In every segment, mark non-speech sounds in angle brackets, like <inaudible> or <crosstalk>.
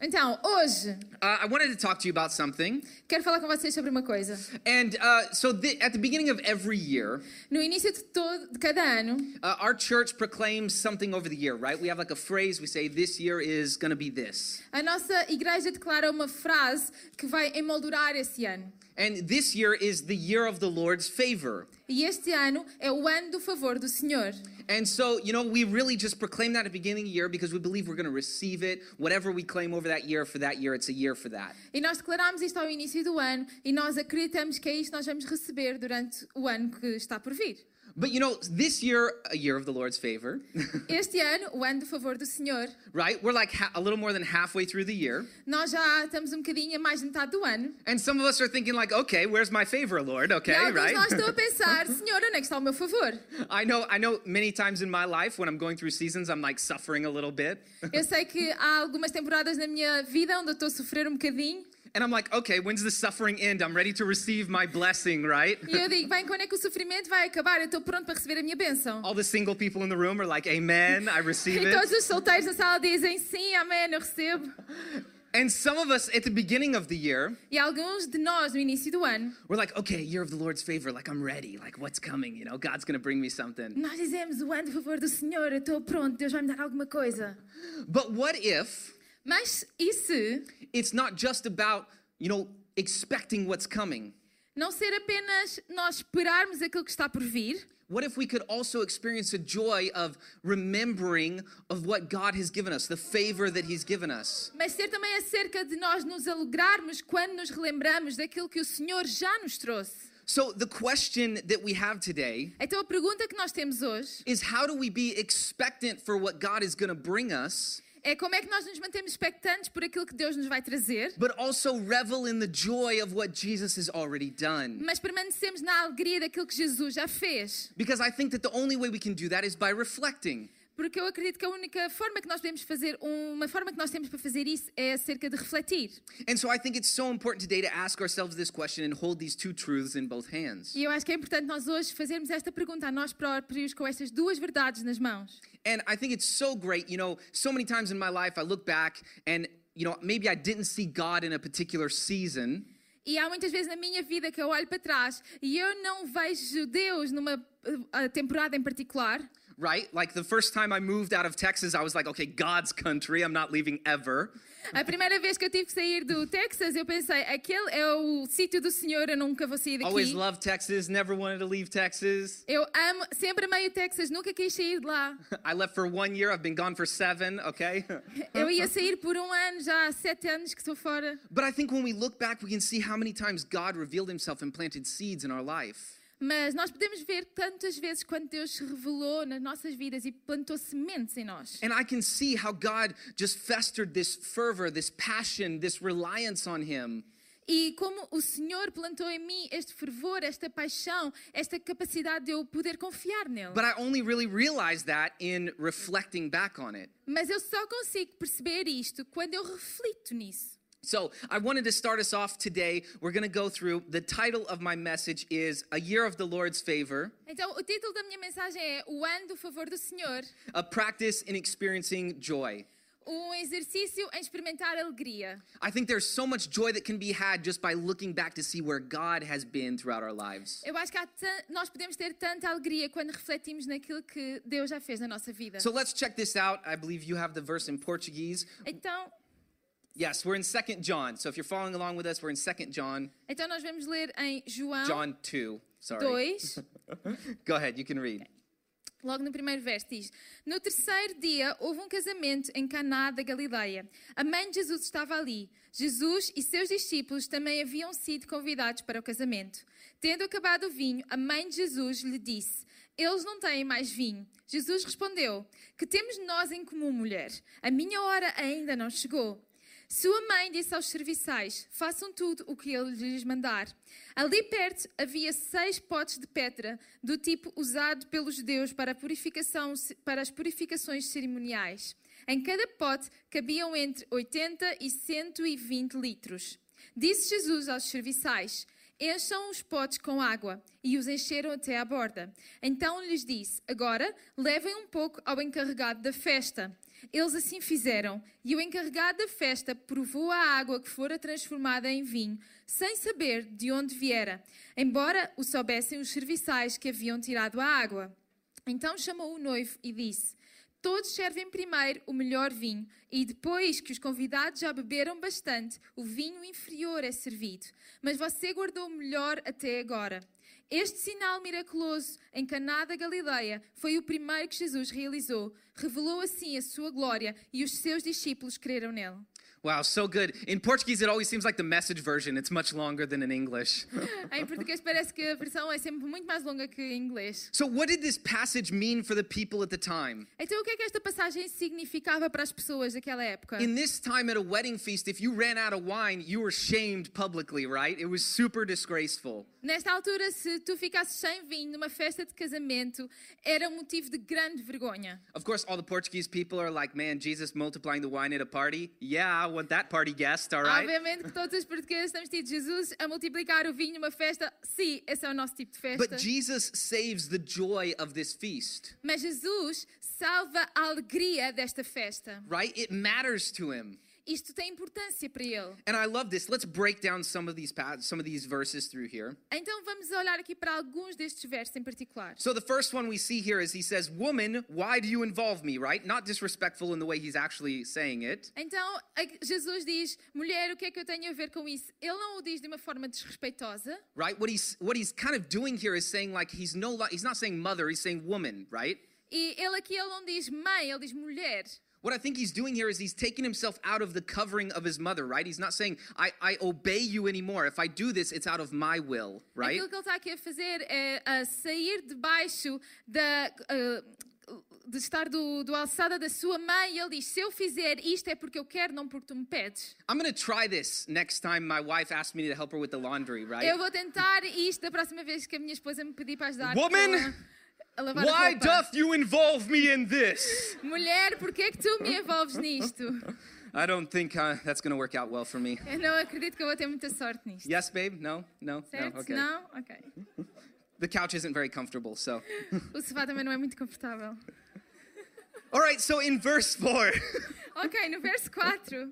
Então, hoje, uh, I wanted to talk to you about something. quero falar com vocês sobre uma coisa. And uh, so, the, at the beginning of every year, No início de, todo, de cada ano, uh, our church proclaims something over the year, right? We have like a phrase, we say, this year is going to be this. a nossa igreja declara uma frase que vai emoldurar esse ano. And this year is the year of the Lord's favor. E este ano é o ano do favor do Senhor. And so, you know, we really just proclaim that at the beginning of the year because we believe we're going to receive it. Whatever we claim over that year for that year, it's a year for that. E nós declaramos isto ao início do ano e nós acreditamos que é isto nós vamos receber durante o ano que está por vir. But you know, this year, a year of the Lord's favor, <laughs> Este ano, o ano do favor do Senhor, right? We're like a little more than halfway through the year. nós já estamos um bocadinho mais de metade do ano. And some of us are thinking like, okay, where's my favor, Lord? Okay, e right? nós estão a <laughs> pensar, Senhor, onde é que está o meu favor? I know I know many times in my life when I'm going through seasons I'm like suffering a little bit. Eu sei que há algumas temporadas na minha vida onde eu estou a sofrer um bocadinho. And I'm like, okay, when's the suffering end? I'm ready to receive my blessing, right? E eu digo, bem, quando é que o sofrimento vai acabar? Eu estou pronto para receber a minha bênção. All the single people in the room are like, amen, I receive E todos it. os solteiros na sala dizem, sim, amém, eu recebo. And some of us at the beginning of the year, E alguns de nós, no início do ano, we're like, okay, year of the Lord's favor, like I'm ready, like what's coming, you know, God's gonna bring me something. nós dizemos, o ano do favor do Senhor, eu estou pronto, Deus vai me dar alguma coisa. But what if Mas e se it's not just about, you know, expecting what's coming? não ser apenas nós esperarmos aquilo que está por vir, What if we could also experience a joy of remembering of what God has given us, the favor that He's given us? mas ser também acerca de nós nos alegrarmos quando nos relembramos daquilo que o Senhor já nos trouxe. So, the question that we have today Então a pergunta que nós temos hoje is how do we be expectant for what God is going to bring us, é como é que nós nos mantemos expectantes por aquilo que Deus nos vai trazer, but also revel in the joy of what Jesus has already done? mas permanecemos na alegria daquilo que Jesus já fez. Because I think that the only way we can do that is by reflecting. Porque eu acredito que a única forma que nós podemos fazer, uma forma que nós temos para fazer isso é acerca de refletir. And so I think it's so important today to ask ourselves this question and hold these two truths in both hands. E eu acho que é importante nós hoje fazermos esta pergunta a nós próprios com estas duas verdades nas mãos. And I think it's so great, you know, so many times in my life I look back and, you know, maybe I didn't see God in a particular season. E há muitas vezes na minha vida que eu olho para trás e eu não vejo Deus numa uh, temporada em particular. Right? Like the first time I moved out of Texas, I was like, okay, God's country, I'm not leaving ever. A primeira vez que eu tive que sair do Texas, eu pensei, aquele é o sítio do Senhor, eu nunca vou sair Always daqui. loved Texas, never wanted to leave Texas. Eu amo, sempre amei o Texas, nunca quis sair de lá. <laughs> I left for one year, I've been gone for seven, okay? <laughs> Eu ia sair por um ano, já há sete anos que estou fora. but I think when we look back, we can see how many times God revealed himself and planted seeds in our life. Mas nós podemos ver tantas vezes quando Deus se revelou nas nossas vidas e plantou sementes em nós. And I can see how God just festered this fervor, this passion, this reliance on Him. E como o Senhor plantou em mim este fervor, esta paixão, esta capacidade de eu poder confiar nele. But I only really realized that in reflecting back on it. Mas eu só consigo perceber isto quando eu reflito nisso. So, I wanted to start us off today. We're going to go through the title of my message is A Year of the Lord's Favor, Então, o título da minha mensagem é O Ano do Favor do Senhor, a practice in experiencing joy. um exercício em experimentar alegria. I think there's so much joy that can be had just by looking back to see where God has been throughout our lives. Eu acho que nós podemos ter tanta alegria quando refletimos naquilo que Deus já fez na nossa vida. So, let's check this out. I believe you have the verse in Portuguese. Então, Yes, we're in 2nd John. So, if you're following along with us, we're in 2nd John, então nós vamos ler em João John 2. Sorry. 2, <laughs> Go ahead, you can read. logo no primeiro verso diz: No terceiro dia houve um casamento em Caná da Galileia. A mãe de Jesus estava ali. Jesus e seus discípulos também haviam sido convidados para o casamento. Tendo acabado o vinho, a mãe de Jesus lhe disse: Eles não têm mais vinho. Jesus respondeu: Que temos nós em comum, mulher? A minha hora ainda não chegou. Sua mãe disse aos serviçais: Façam tudo o que ele lhes mandar. Ali perto havia seis potes de pedra, do tipo usado pelos judeus para, purificação, para as purificações cerimoniais. Em cada pote cabiam entre 80 e 120 litros. Disse Jesus aos serviçais: Encham os potes com água. E os encheram até à borda. Então lhes disse: Agora levem um pouco ao encarregado da festa. Eles assim fizeram, e o encarregado da festa provou a água que fora transformada em vinho, sem saber de onde viera, embora o soubessem os serviçais que haviam tirado a água. Então chamou o noivo e disse: Todos servem primeiro o melhor vinho, e depois que os convidados já beberam bastante, o vinho inferior é servido. Mas você guardou o melhor até agora. Este sinal miraculoso em Caná da Galileia foi o primeiro que Jesus realizou. Revelou assim a sua glória e os seus discípulos creram nele. Wow, so good. In Portuguese, it always seems like the message version. It's much longer than in English. <laughs> em português parece que a versão é sempre muito mais longa que em inglês. So, what did this passage mean for the people at the time? Então o que é que esta passagem significava para as pessoas daquela época? In this time at a wedding feast, if you ran out of wine, you were shamed publicly, right? It was super disgraceful. Nesta altura, se tu ficasses sem vinho numa festa de casamento, era um motivo de grande vergonha. Of course, all the Portuguese people are like, man, Jesus multiplying the wine at a party? Yeah, I want that party guest, all right? Obviamente que todos os portugueses temos tido Jesus a multiplicar o vinho numa festa. Sim, esse é o nosso tipo de festa. But Jesus saves the joy of this feast, Mas Jesus salva a alegria desta festa. right? It matters to him. Isto tem importância para ele. And I love this. Let's break down some of these some of these verses through here. Então vamos olhar aqui para alguns destes versos em particular. So the first one we see here is he says, "Woman, why do you involve me?" Right? Not disrespectful in the way he's actually saying it. Então Jesus diz: mulher, o que é que eu tenho a ver com isso? Ele não o diz de uma forma desrespeitosa. Right? What he's what he's kind of doing here is saying like he's no he's not saying mother, he's saying woman, right? E ele aqui ele não diz mãe, ele diz mulher. What I think he's doing here is he's taking himself out of the covering of his mother, right? He's not saying, I, I obey you anymore. If I do this, it's out of my will, right? Aquilo que ele está aqui a fazer é a sair debaixo da. ah, de estar do, do alçada da sua mãe, ele diz: Se eu fizer isto é porque eu quero, não porque tu me pedes. I'm gonna try this next time my wife asks me to help her with the laundry, right? Eu vou tentar isto da próxima vez que a minha esposa me pedir para ajudar Woman, Why doth you involve me in this? Mulher, porquê é que tu me envolves nisto? I don't think uh, that's gonna work out well for me. Eu não acredito que eu vou ter muita sorte nisto. Yes, babe? No? No? Certo? No? Okay. Não? Ok. The couch isn't very comfortable, so. O sofá também não é muito confortável. All right, so in verse 4, <laughs> Ok, no verso 4.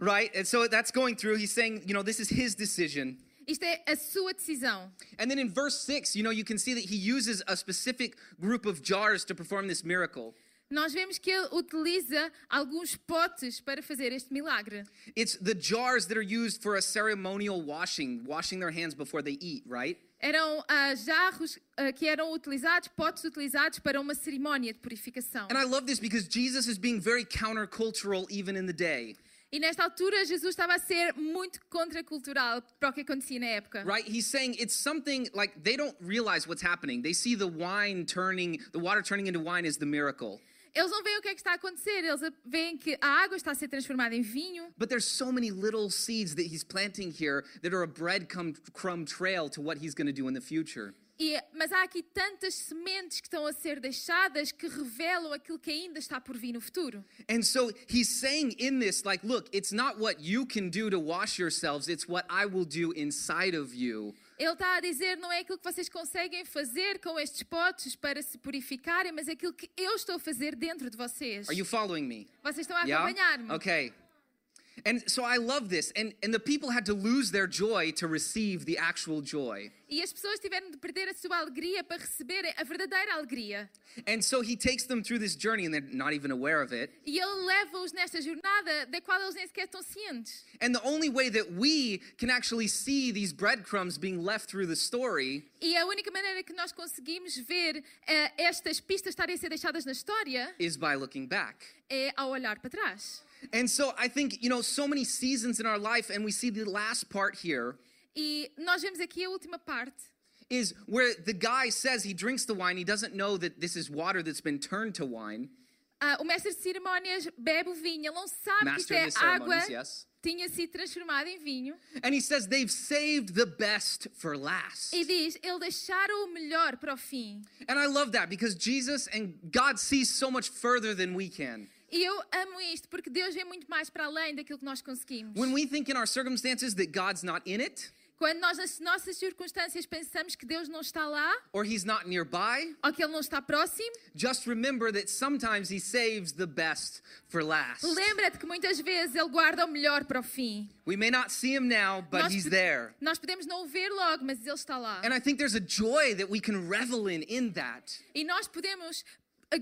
right? And so that's going through, he's saying, you know, this is his decision. Isto é a sua decisão. And then in verse 6, you know, you can see that he uses a specific group of jars to perform this miracle. Nós vemos que ele utiliza alguns potes para fazer este milagre. It's the jars that are used for a ceremonial washing, washing their hands before they eat, right? Eram ah, jarros ah, que eram utilizados, potes utilizados para uma cerimónia de purificação. And I love this because Jesus is being very countercultural even in the day, E nesta altura Jesus estava a ser muito contracultural para o que acontecia na época. right? He's saying it's something like they don't realize what's happening. They see the wine turning, the water turning into wine is the miracle. Eles não veem o que é que está a acontecer, eles veem que a água está a ser transformada em vinho. But there's so many little seeds that he's planting here that are a breadcrumb trail to what he's going to do in the future. E, mas há aqui tantas sementes que estão a ser deixadas que revelam aquilo que ainda está por vir no futuro. And so he's saying in this, like, look, it's not what you can do to wash yourselves, it's what I will do inside of you. Ele está a dizer não é aquilo que vocês conseguem fazer com estes potes para se purificarem, mas é aquilo que eu estou a fazer dentro de vocês. Are you following me? Vocês estão a Yeah? acompanhar-me. Okay. And so I love this. And, and the people had to lose their joy to receive the actual joy. E as pessoas tiveram de perder a sua alegria para receberem a verdadeira alegria. And so he takes them through this journey and they're not even aware of it. E ele leva-os nesta jornada da qual eles nem sequer estão cientes. And the only way that we can actually see these breadcrumbs being left through the story E a única maneira que nós conseguimos ver eh, estas pistas estarem a ser deixadas na história is by looking back. é ao olhar para trás. And so I think, you know, so many seasons in our life, and we see the last part here E nós vemos aqui a última parte, is where the guy says he drinks the wine. He doesn't know that this is water that's been turned to wine. Ah, o mestre de cerimónias bebe o vinho, ele não sabe que isto é água, yes. tinha sido transformada em vinho. And he says they've saved the best for last. E diz, ele deixaram o melhor para o fim. And I love that because Jesus and God sees so much further than we can. E eu amo isto porque Deus vê muito mais para além daquilo que nós conseguimos. When we think in our circumstances that God's not in it, Quando nós, nas nossas circunstâncias, pensamos que Deus não está lá or he's not nearby, ou que Ele não está próximo, just remember that sometimes he saves the best for last. lembra-te que muitas vezes Ele guarda o melhor para o fim. We may not see him now, but Nós he's there. Nós podemos não o ver logo, mas Ele está lá. And I think there's a joy that we can revel in in that. E nós podemos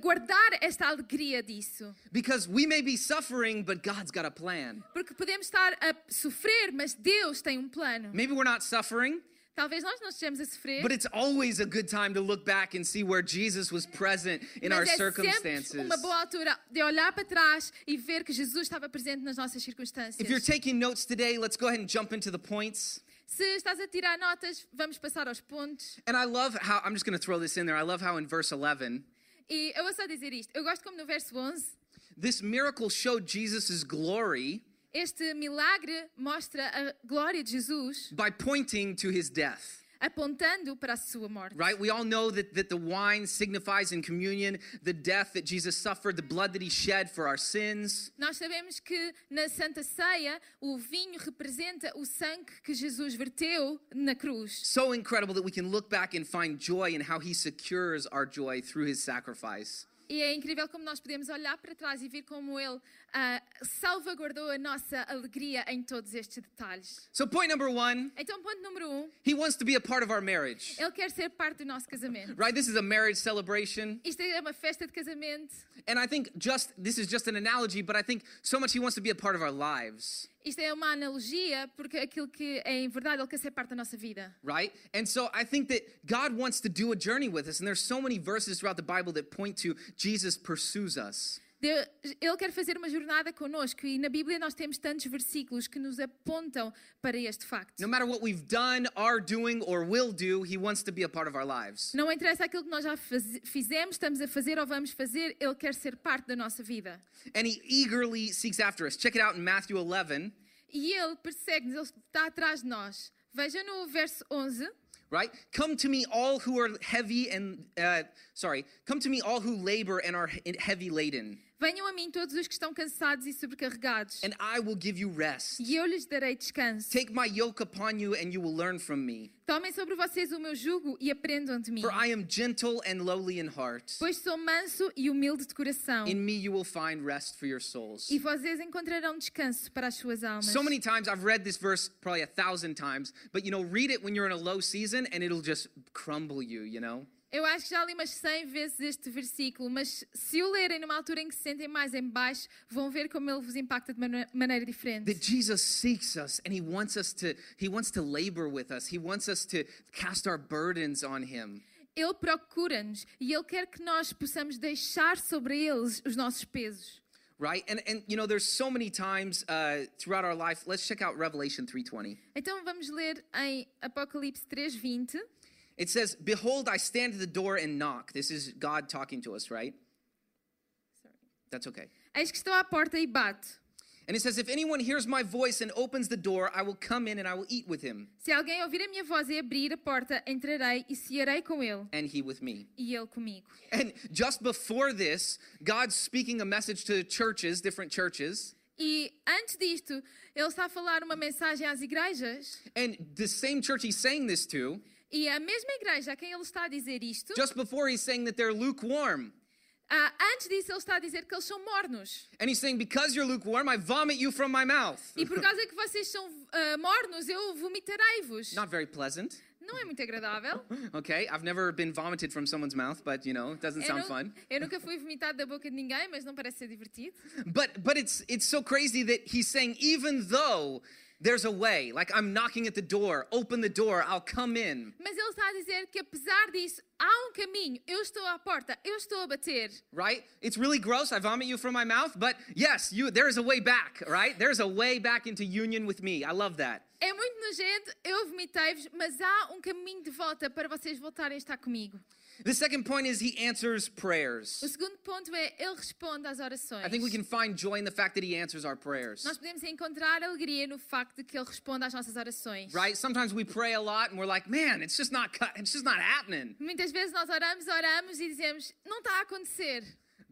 guardar esta alegria disso. Because we may be suffering, but God's got a plan. Porque podemos estar a sofrer, mas Deus tem um plano. Maybe we're not suffering, Talvez nós não estejamos a sofrer, but it's always a good time to look back and see where Jesus was present in our mas é circumstances. sempre uma boa altura de olhar para trás e ver que Jesus estava presente nas nossas circunstâncias. If you're taking notes today, let's go ahead and jump into the points. Se estás a tirar notas, vamos passar aos pontos. And I love how, I'm just going to throw this in there. I love how in verse 11, E eu vou só dizer isto. Eu gosto como no verso 11, this miracle showed Jesus' glory este milagre mostra a glória de Jesus by pointing to his death. Apontando para a sua morte. Right? We all know that, that the wine signifies in communion the death that Jesus suffered, the blood that he shed for our sins. Nós sabemos que na Santa Ceia o vinho representa o sangue que Jesus verteu na cruz. So incredible that we can look back and find joy in how he secures our joy through his sacrifice. E é incrível como nós podemos olhar para trás e ver como Ele ah, salvaguardou a nossa alegria em todos estes detalhes. So, point number one, Então, ponto número um, he wants to be a part of our marriage. Ele quer ser parte do nosso casamento. Right? This is a marriage celebration. Isto é uma festa de casamento. And I think just this is just an analogy, but I think so much he wants to be a part of our lives. Isto é uma analogia, porque aquilo que é em verdade, Ele quer ser parte da nossa vida. Right? And so I think that God wants to do a journey with us. And there's so many verses throughout the Bible that point to Jesus pursues us. Ele quer fazer uma jornada connosco e na Bíblia nós temos tantos versículos que nos apontam para este facto. No matter what we've done, are doing, or will do, he wants to be a part of our lives. Não interessa aquilo que nós já fizemos, estamos a fazer ou vamos fazer, Ele quer ser parte da nossa vida. And he eagerly seeks after us. Check it out in Matthew 11, E Ele persegue-nos, Ele está atrás de nós. Veja no verso 11. right? Come to me, all who are heavy and, uh, sorry, come to me, all who labor and are he- heavy laden, Venham a mim todos os que estão cansados e sobrecarregados, and I will give you rest. e eu lhes darei descanso. Take my yoke upon you, and you will learn from me. Tomem sobre vocês o meu jugo e aprendam de mim, For I am gentle and lowly in heart. pois sou manso e humilde de coração, In me you will find rest for your souls. e vocês encontrarão descanso para as suas almas. So many times I've read this verse probably a thousand times, but you know, read it when you're in a low season and it'll just crumble you, you know? Eu acho que já li umas 100 vezes este versículo, mas se o lerem numa altura em que se sentem mais em baixo, vão ver como ele vos impacta de mane- maneira diferente. That Jesus seeks us and he wants us to he wants to labor with us. He wants us to cast our burdens on him. Ele procura-nos e ele quer que nós possamos deixar sobre eles os nossos pesos. Right? And and you know, there's so many times uh, throughout our life. Let's check out Revelation 3:20. Então vamos ler em Apocalipse 3:20. It says, Behold, I stand at the door and knock. This is God talking to us, right? Sorry. That's okay. Eis que estou à porta e bato. And it says, If anyone hears my voice and opens the door, I will come in and I will eat with him, Se alguém ouvir a minha voz e abrir a porta, entrarei e cearei com ele and he with me. e ele comigo. And just before this, God's speaking a message to churches, different churches. E antes disto, ele está a falar uma mensagem às igrejas And the same church he's saying this to, e a mesma igreja a quem ele está a dizer isto, just before he's saying that they're lukewarm. ah, antes disso ele está a dizer que eles são mornos. And he's saying, Because you're lukewarm, I vomit you from my mouth. E por causa que vocês são ah, mornos, eu vomitarei-vos. Not very pleasant. Não é muito agradável. <laughs> Okay, I've never been vomited from someone's mouth, but you know, it doesn't Eu, sound fun. eu nunca fui vomitado da boca de ninguém, mas não parece ser divertido. But but it's it's so crazy that he's saying even though there's a way, like I'm knocking at the door, open the door, I'll come in. Mas ele está a dizer que apesar disso, há um caminho. Eu estou à porta, eu estou a bater. Right? It's really gross. I vomit you from my mouth, but yes, you there is a way back, right? There's a way back into union with me. I love that. É muito nojento, eu vomitei-vos, mas há um caminho de volta para vocês voltarem a estar comigo. The second point is he answers prayers. O segundo ponto é ele responde às orações. I think we can find joy in the fact that he answers our prayers. Nós podemos encontrar alegria no facto de que ele responde às nossas orações. Right? Sometimes we pray a lot and we're like, man, it's just not it's just not happening. Muitas vezes nós oramos, oramos e dizemos, não está a acontecer.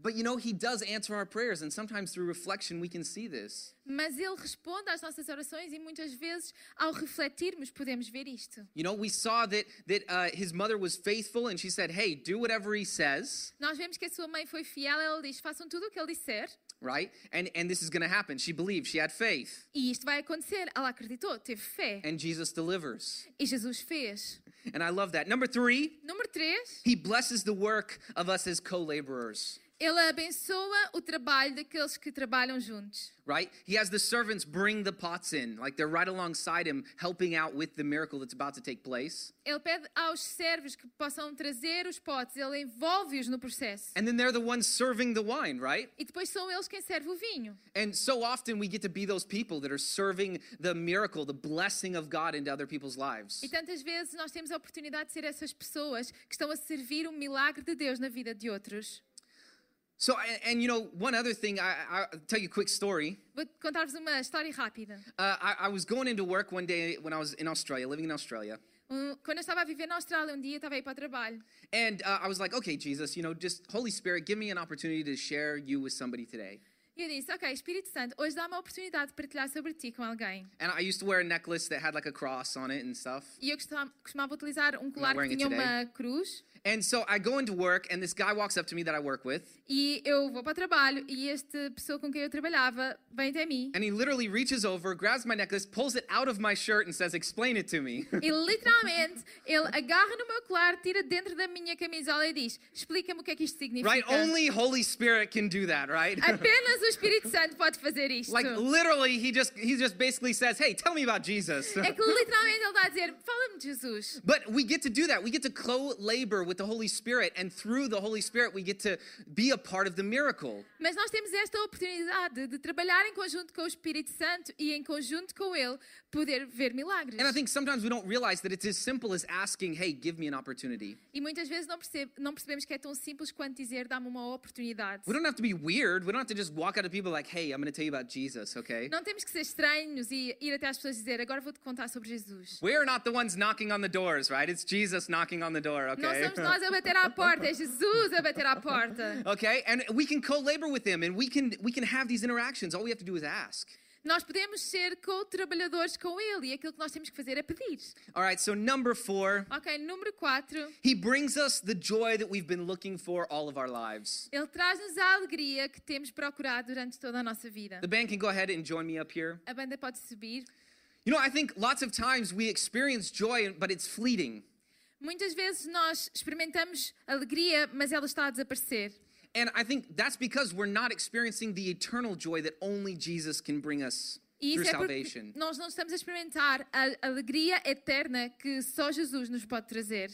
But you know, he does answer our prayers, and sometimes through reflection we can see this. Mas ele responde às nossas orações e muitas vezes, ao refletirmos, podemos ver isto. You know, we saw that that uh, his mother was faithful, and she said, "Hey, do whatever he says." Nós vemos que a sua mãe foi fiel, ela diz: façam tudo o que ele disser Right? And and this is going to happen. She believed. She had faith, e isto vai acontecer. Ela acreditou, teve fé and Jesus delivers. e Jesus fez. And I love that. Number three, Número 3, he blesses the work of us as co-laborers. Ele abençoa o trabalho daqueles que trabalham juntos. Right? He has the servants bring the pots in, like they're right alongside him, helping out with the miracle that's about to take place. Ele pede aos servos que possam trazer os potes, ele envolve-os no processo. And then they're the ones serving the wine, right? E depois são eles quem serve o vinho. And so often we get to be those people that are serving the miracle, the blessing of God into other people's lives. E tantas vezes nós temos a oportunidade de ser essas pessoas que estão a servir o milagre de Deus na vida de outros. So, and, and you know, one other thing, I, I'll tell you a quick story. Vou contar-vos uma história rápida. Uh, I, I was going into work one day when I was in Australia, living in Australia. Um, Quando eu estava a viver na Austrália, um dia estava a ir para o trabalho. And uh, I was like, okay, Jesus, you know, just Holy Spirit, give me an opportunity to share you with somebody today. E eu disse: Ok, Espírito Santo, hoje dá-me a oportunidade de partilhar sobre ti com alguém. And I used to wear a necklace that had like a cross on it and stuff. E eu costumava, costumava utilizar um colar que tinha uma cruz. And so I go into work, and this guy walks up to me that I work with, E eu vou para trabalho e esta pessoa com quem eu trabalhava vem até mim. and he literally reaches over, grabs my necklace, pulls it out of my shirt, and says, Explain it to me. <laughs> E literalmente ele agarra no meu colar, tira dentro da minha camisola e diz: Explica-me o que é que isto significa. right? Only Holy Spirit can do that, right? <laughs> Apenas o Espírito Santo pode fazer isto. like literally, he just he just basically says, Hey, tell me about Jesus. É que literalmente ele está a dizer: Fala-me de Jesus. But we get to do that. We get to co labor with the Holy Spirit, and through the Holy Spirit, we get to be a part of the miracle. Mas nós temos esta oportunidade de trabalhar em conjunto com o Espírito Santo e em conjunto com Ele poder ver milagres. And I think sometimes we don't realize that it's as simple as asking, Hey, give me an opportunity. E muitas vezes não, percebe- não percebemos que é tão simples quanto dizer: Dá-me uma oportunidade. We don't have to be weird. We don't have to just walk out to people like, Hey, I'm going to tell you about Jesus, okay? Não temos que ser estranhos e ir até às pessoas dizer: Agora vou-te contar sobre Jesus. We're not the ones knocking on the doors, right? It's Jesus knocking on the door, okay? Nós a bater à porta, é Jesus a bater à porta. okay? And we can co-labor with him and we can we can have these interactions. All we have to do is ask. Nós podemos ser co-trabalhadores com Ele e aquilo que nós temos que fazer é pedir. All right, so number 4, Ok, número 4. he brings us the joy that we've been looking for all of our lives. Ele traz-nos a alegria que temos procurado durante toda a nossa vida. The band can go ahead and join me up here. A banda pode subir. You know, I think lots of times we experience joy, but it's fleeting. Muitas vezes nós experimentamos alegria, mas ela está a desaparecer. And I think that's because we're not experiencing the eternal joy that only Jesus can bring us E through isso é porque salvation. nós não estamos a experimentar a alegria eterna que só Jesus nos pode trazer.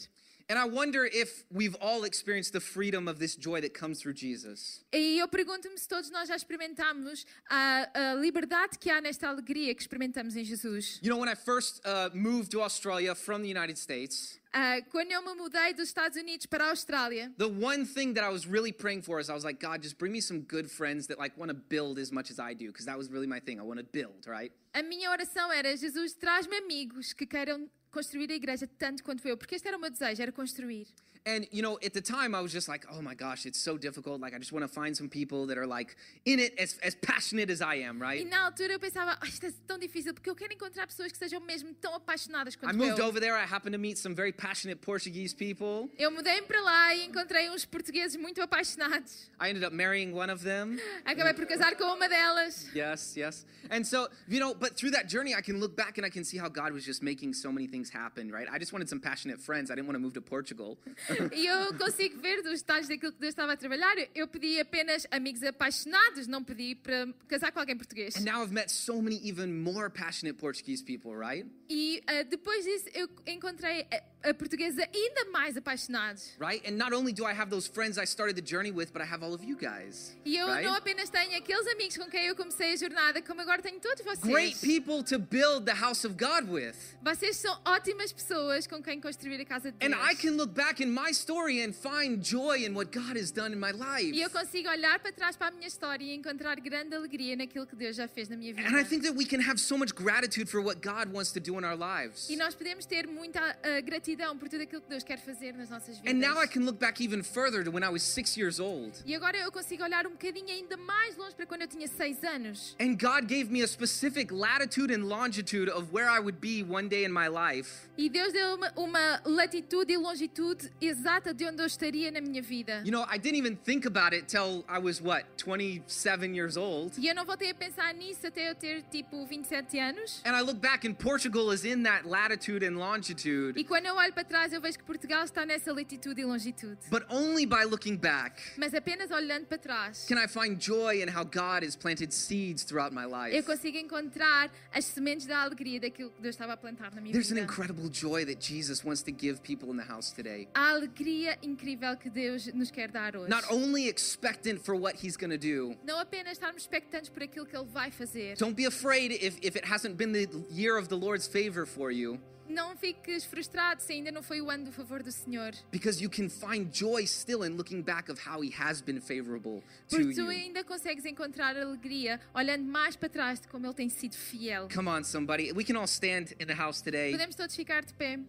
And I wonder if we've all experienced the freedom of this joy that comes through Jesus. E eu pergunto-me se todos nós já experimentamos a, a liberdade que há nesta alegria que experimentamos em Jesus. You know, when I first uh, moved to Australia from the United States, Ah, quando eu me mudei dos Estados Unidos para a Austrália, the one thing that I was really praying for is I was like, God, just bring me some good friends that like want to build as much as I do, because that was really my thing. I want to build, right? a minha oração era: Jesus, traz-me amigos que queiram construir a igreja tanto quanto eu, porque este era o meu desejo, era construir. And you know, at the time, I was just like, oh my gosh, it's so difficult. Like, I just want to find some people that are like in it as, as passionate as I am, E right? na altura eu pensava: "Ah, isto é tão difícil, porque eu quero encontrar pessoas que sejam mesmo tão apaixonadas quanto I moved eu. over there. I happened to meet some very passionate Portuguese people. Eu mudei-me para lá e encontrei uns portugueses muito apaixonados. I ended up marrying one of them. Acabei por casar com uma delas. Yes, yes. And so, you know, but through that journey, I can look back and I can see how God was just making so many things happen, right? I just wanted some passionate friends. I didn't want to move to Portugal. <laughs> E eu consigo ver dos detalhes daquilo que Deus estava a trabalhar. Eu pedi apenas amigos apaixonados, não pedi para casar com alguém português. And now I've met so many even more passionate Portuguese people, right? E ah, depois disso eu encontrei a, a portuguesa ainda mais apaixonados. Right? And not only do I have those friends I started the journey with, but I have all of you guys. E eu right? não apenas tenho aqueles amigos com quem eu comecei a jornada, como agora tenho todos Great vocês. people to build the house of God with. Vocês são ótimas pessoas com quem construir a casa de And Deus. I can look back in my story and find joy in what God has done in my life. E eu consigo olhar para trás para a minha história e encontrar grande alegria naquilo que Deus já fez na minha vida. And I think that we can have so much gratitude for what God wants to do in our lives. E nós podemos ter muita ah, gratidão por tudo aquilo que Deus quer fazer nas nossas vidas. And now I can look back even further to when I was six years old. E agora eu consigo olhar um bocadinho ainda mais longe para quando eu tinha seis anos. And God gave me a specific latitude and longitude of where I would be one day in my life. E Deus deu uma, uma latitude e longitude exata de onde eu estaria na minha vida. You know, I didn't even think about it till I was what, 27 years old. E eu não voltei a pensar nisso até eu ter tipo 27 anos. And I look back and Portugal is in that latitude and longitude. E quando eu olho para trás, eu vejo que Portugal está nessa latitude e longitude. But only by looking back Mas apenas olhando para trás, can I find joy in how God has planted seeds throughout my eu life. consigo encontrar as sementes da alegria daquilo que Deus estava a plantar na minha There's an vida. incredible joy that Jesus wants to give people in the house today. A alegria incrível que Deus nos quer dar hoje. Not only expectant for what he's going to do. Não apenas estarmos expectantes por aquilo que Ele vai fazer. Don't be afraid if, if it hasn't been the year of the Lord's favor for you, Não fiques frustrado se ainda não foi o ano do favor do Senhor. because you can find joy still in looking back of how he has been favorable to Porque tu you. ainda consegues encontrar alegria olhando mais para trás de como Ele tem sido fiel. Come on, somebody. We can all stand in the house today. Podemos todos ficar de pé.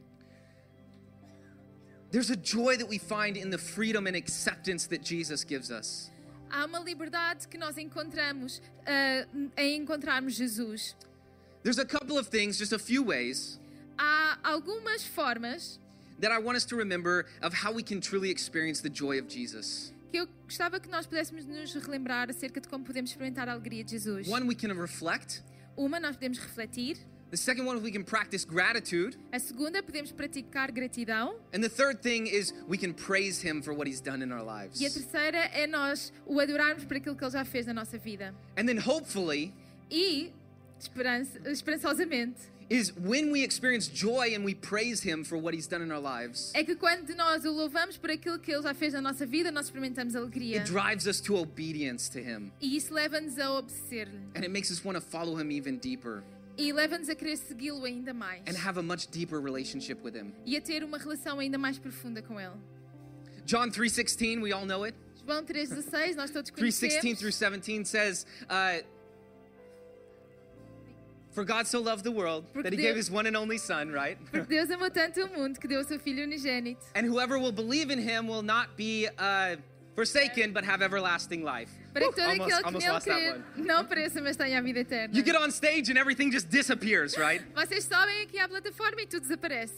There's a joy that we find in the freedom and acceptance that Jesus gives us. Há uma liberdade que nós encontramos ah, em encontrarmos Jesus. There's a couple of things, just a few ways, Há algumas formas that I want us to remember of how we can truly experience the joy of Jesus. que eu gostava que nós pudéssemos nos relembrar acerca de como podemos experimentar a alegria de Jesus. One, we can reflect. Uma, nós podemos refletir. The second one, we can practice gratitude. A segunda, podemos praticar gratidão. And the third thing is we can praise him for what he's done in our lives. E a terceira é nós o adorarmos por aquilo que Ele já fez na nossa vida. And then hopefully E, esperançosamente, is when we experience joy and we praise him for what he's done in our lives, é que quando nós o louvamos por aquilo que Ele já fez na nossa vida, nós experimentamos alegria. it drives us to obedience to him. E isso leva-nos a obedecer-lhe. And it makes us want to follow him even deeper E leva-nos a querer segui-lo ainda mais. and have a much deeper relationship with him. E a ter uma relação ainda mais profunda com Ele. John 3:16, we all know it. João 3,16, nós todos 3:16 through 17 says, uh, "For God so loved the world Porque that he Deus- gave his one and only son, right? <laughs> Porque Deus amou tanto o mundo que deu o seu Filho unigênito. and whoever will believe in him will not be uh, forsaken but have everlasting life." Para que todo almost, aquele que nele lost that one. não pereça, mas tenha a vida eterna. You get on stage and everything just disappears, right? <laughs> Vocês sobem aqui à plataforma e tudo desaparece.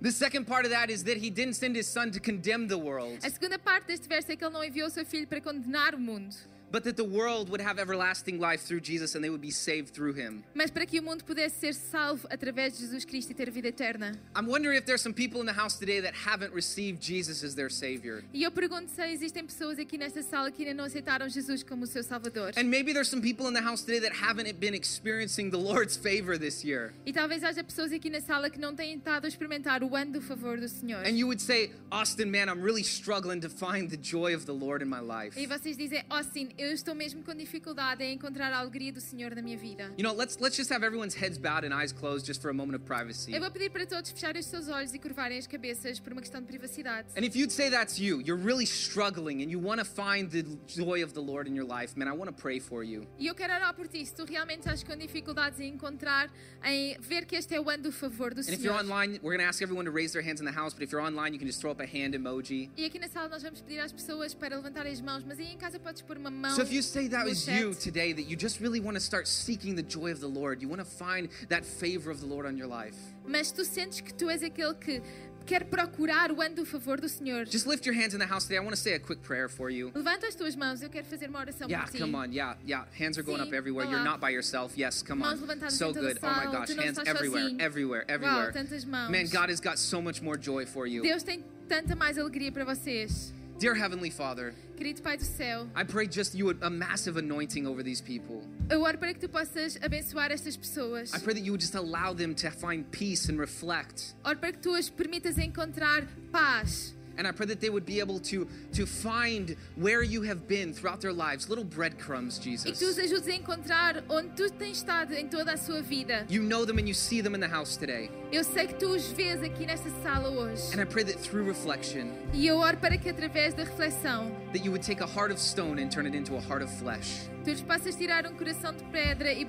The second part of that is that he didn't send his son to condemn the world, A segunda parte deste verso é que ele não enviou o seu filho para condenar o mundo, but that the world would have everlasting life through Jesus and they would be saved through him. mas para que o mundo pudesse ser salvo através de Jesus Cristo e ter vida eterna. I'm wondering if there's some people in the house today that haven't received Jesus as their Savior. E eu pergunto se existem pessoas aqui nesta sala que ainda não aceitaram Jesus como seu Salvador. And maybe there's some people in the house today that haven't been experiencing the Lord's favor this year. E talvez haja pessoas aqui na sala que não têm estado a experimentar o ano do favor do Senhor. And you would say, Austin, man, I'm really struggling to find the joy of the Lord in my life. E vocês dizem, Austin, eu estou mesmo com dificuldade em encontrar a alegria do Senhor na minha vida. You know, let's let's just have everyone's heads bowed and eyes closed just for a moment of privacy. Eu vou pedir para todos fecharem os seus olhos e curvarem as cabeças por uma questão de privacidade. And if you'd say that's you, you're really struggling and you want to find the joy of the Lord in your life, man, I want to pray for you. E eu quero orar por ti. Se tu realmente estás com dificuldades em encontrar, em ver que este é o ano do favor do And if you're Senhor. online, we're going to ask everyone to raise their hands in the house, but if you're online, you can just throw up a hand emoji. E aqui na sala nós vamos pedir às pessoas para levantarem as mãos, mas aí em casa podes pôr uma mão. So if you say that was you today, that you just really want to start seeking the joy of the Lord, you want to find that favor of the Lord on your life, Mas tu sentes que tu és aquele que quer procurar o ano do favor do Senhor. just lift your hands in the house today. I want to say a quick prayer for you. Levanta as tuas mãos, eu quero fazer uma oração Yeah, por ti. come on. Yeah, yeah. Hands are going Sim, up everywhere. You're not by yourself. Yes, come Mãos on. So good. Oh my gosh. Hands everywhere, sozinho. everywhere, Uau, everywhere. tantas mãos. Man, God has got so much more joy for you. Deus tem tanta mais alegria para vocês. Dear Heavenly Father, Querido Pai do céu, I pray just you would a massive anointing over these people. eu oro para que tu possas abençoar estas pessoas. I pray that you would just allow them to find peace and reflect. Oro para que tu as permitas encontrar paz And I pray that they would be able to, to find where you have been throughout their lives, little breadcrumbs, E que tu os Jesus. ajudes a encontrar onde tu tens estado em toda a sua vida. You know them and you see them in the house today. Eu sei que tu os vês aqui nesta sala hoje. And I pray that through reflection, E eu oro para que através da reflexão that you would take a heart of stone and turn it into a heart of flesh. tu lhes possas tirar um coração de pedra e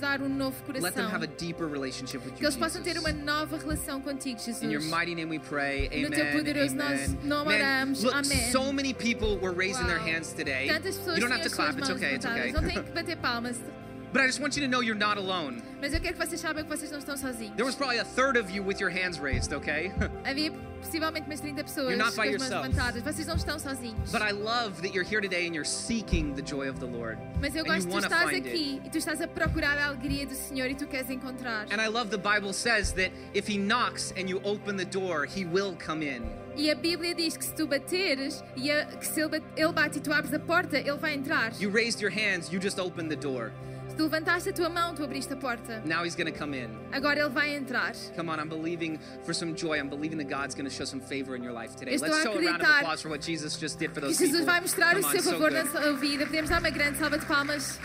dar um novo Let them have a deeper relationship with Que you, eles possam ter uma nova relação contigo, In your mighty name we pray. No Amen. teu poderoso Amen. nome Man, oramos. look, Amém. so many people were raising their hands today. Tantas pessoas You don't have to clap. It's okay. It's okay. Não têm que bater palmas. But I just want you to know you're not alone. Mas eu quero que vocês saibam que vocês não estão sozinhos. There was probably a third of you with your hands raised, okay? <laughs> Havia possivelmente umas 30 pessoas You're not com by as mãos yourself. levantadas. Vocês não estão sozinhos. But I love that you're here today and you're seeking the joy of the Lord. Mas eu and gosto you que tu wanna estás find it. e tu estás a procurar a alegria do Senhor e tu queres encontrar. And I love the Bible says that if he knocks and you open the door, he will come in. E a Bíblia diz que se tu bateres e a- que se ele bate, ele bate e tu abres a porta, ele vai entrar. You raised your hands, you just opened the door. Se tu levantaste a tua mão, tu abriste a porta. Now he's going to come in. Agora ele vai entrar. Come on, I'm believing for some joy. I'm believing that God's going to show some favor in your life today. Estou Let's show a round of applause for what Jesus just did for those Jesus people. vai mostrar o Come on, seu so favor good. na sua vida. Podemos dar uma grande salva de palmas.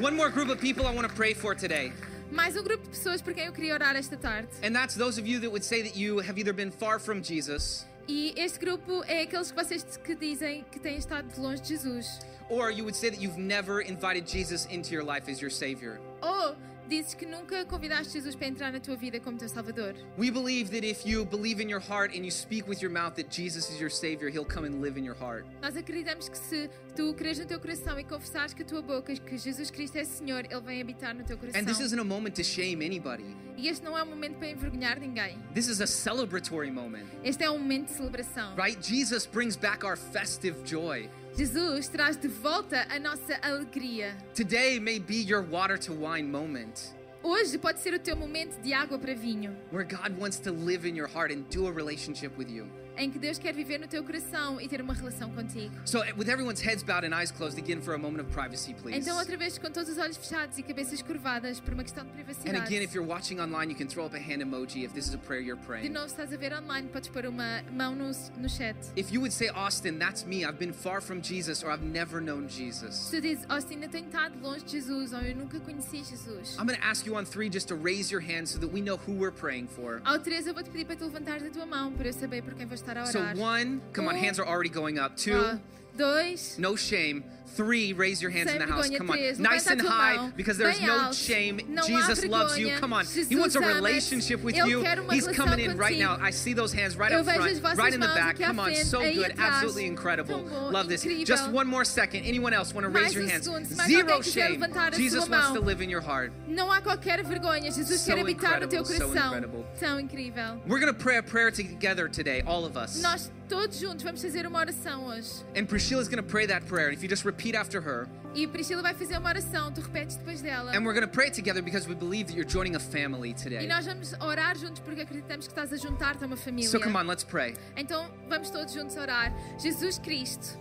One more group of people I want to pray for today. Mais um grupo de pessoas por quem eu queria orar esta tarde. And that's those of you that would say that you have either been far from Jesus E este grupo é aqueles que vocês que dizem que têm estado longe de Jesus. or you would say that you've never invited Jesus into your life as your Savior. Ou dizes que nunca convidaste Jesus para entrar na tua vida como teu Salvador. We believe that if you believe in your heart and you speak with your mouth that Jesus is your Savior, He'll come and live in your heart. Nós acreditamos que se tu creres no teu coração e confessares com a tua boca que Jesus Cristo é Senhor, Ele vem habitar no teu coração. And this isn't a moment to shame anybody, E este não é um momento para envergonhar ninguém. this is a celebratory moment, Este é um momento de celebração. right? Jesus brings back our festive joy. Jesus traz de volta a nossa alegria. Today may be your water to wine moment Hoje pode ser o teu momento de água para vinho, where God wants to live in your heart and do a relationship with you. Em que Deus quer viver no teu coração e ter uma relação contigo. So, with everyone's heads bowed and eyes closed, again for a moment of privacy, please. Então, outra vez, com todos os olhos fechados e cabeças curvadas, por uma questão de And privacidade. again, if you're watching online, you can throw up a hand emoji if this is a prayer you're De praying. novo, se estás a ver online, podes pôr uma mão no, no chat. If you would say, Austin, that's me, I've been far from Jesus or I've never known Jesus. Tu dizes, Austin, eu tenho estado longe de Jesus, ou eu nunca conheci Jesus. I'm going to ask you on three just to raise your hand so that we know who we're praying for. Ao três, eu vou-te pedir para tu levantares a tua mão, para eu saber por quem vou estar a So, one, come on, hands are already going up. Two, Ah, dois, no shame. Three, raise your hands in the house. Come on. três. Nice and high because there's Bem no alto. shame. Não Jesus loves you. Come on. He wants a relationship with you. He's coming in right now. I see those hands right Eu up front, right in the back. Come on, so good. Absolutely incredible. Bom, Love this. incrível. Just one more second. Anyone else want to raise Mais your um hands? Zero shame. Jesus wants to live in your heart. Não há qualquer vergonha. Jesus So quer habitar no teu incredible, so incredible. Incrível. We're going to pray a prayer together today, all of us. Nós todos juntos vamos fazer uma oração hoje. And Priscilla's going to pray that prayer. If you just repeat after her, E Priscila vai fazer uma oração. Tu repetes depois dela. and we're going to pray together because we believe that you're joining a family E today. nós vamos orar juntos porque acreditamos que estás a juntar-te a uma família. So come on, let's pray. Então vamos todos juntos orar. Jesus Cristo,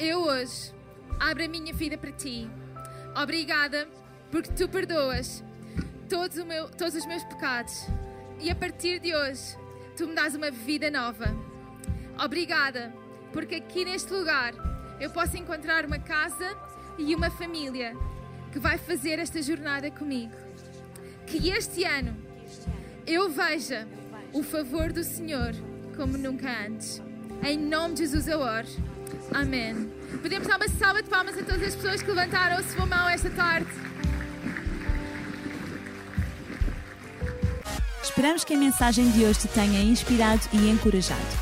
eu hoje abro a minha vida para ti. Obrigada porque tu perdoas todos, meu- todos os meus pecados. E a partir de hoje, tu me dás uma vida nova. Obrigada porque aqui neste lugar eu posso encontrar uma casa e uma família que vai fazer esta jornada comigo. Que este ano eu veja o favor do Senhor como nunca antes. Em nome de Jesus eu oro. Amém. Podemos dar uma salva de palmas a todas as pessoas que levantaram a sua mão esta tarde. Esperamos que a mensagem de hoje te tenha inspirado e encorajado.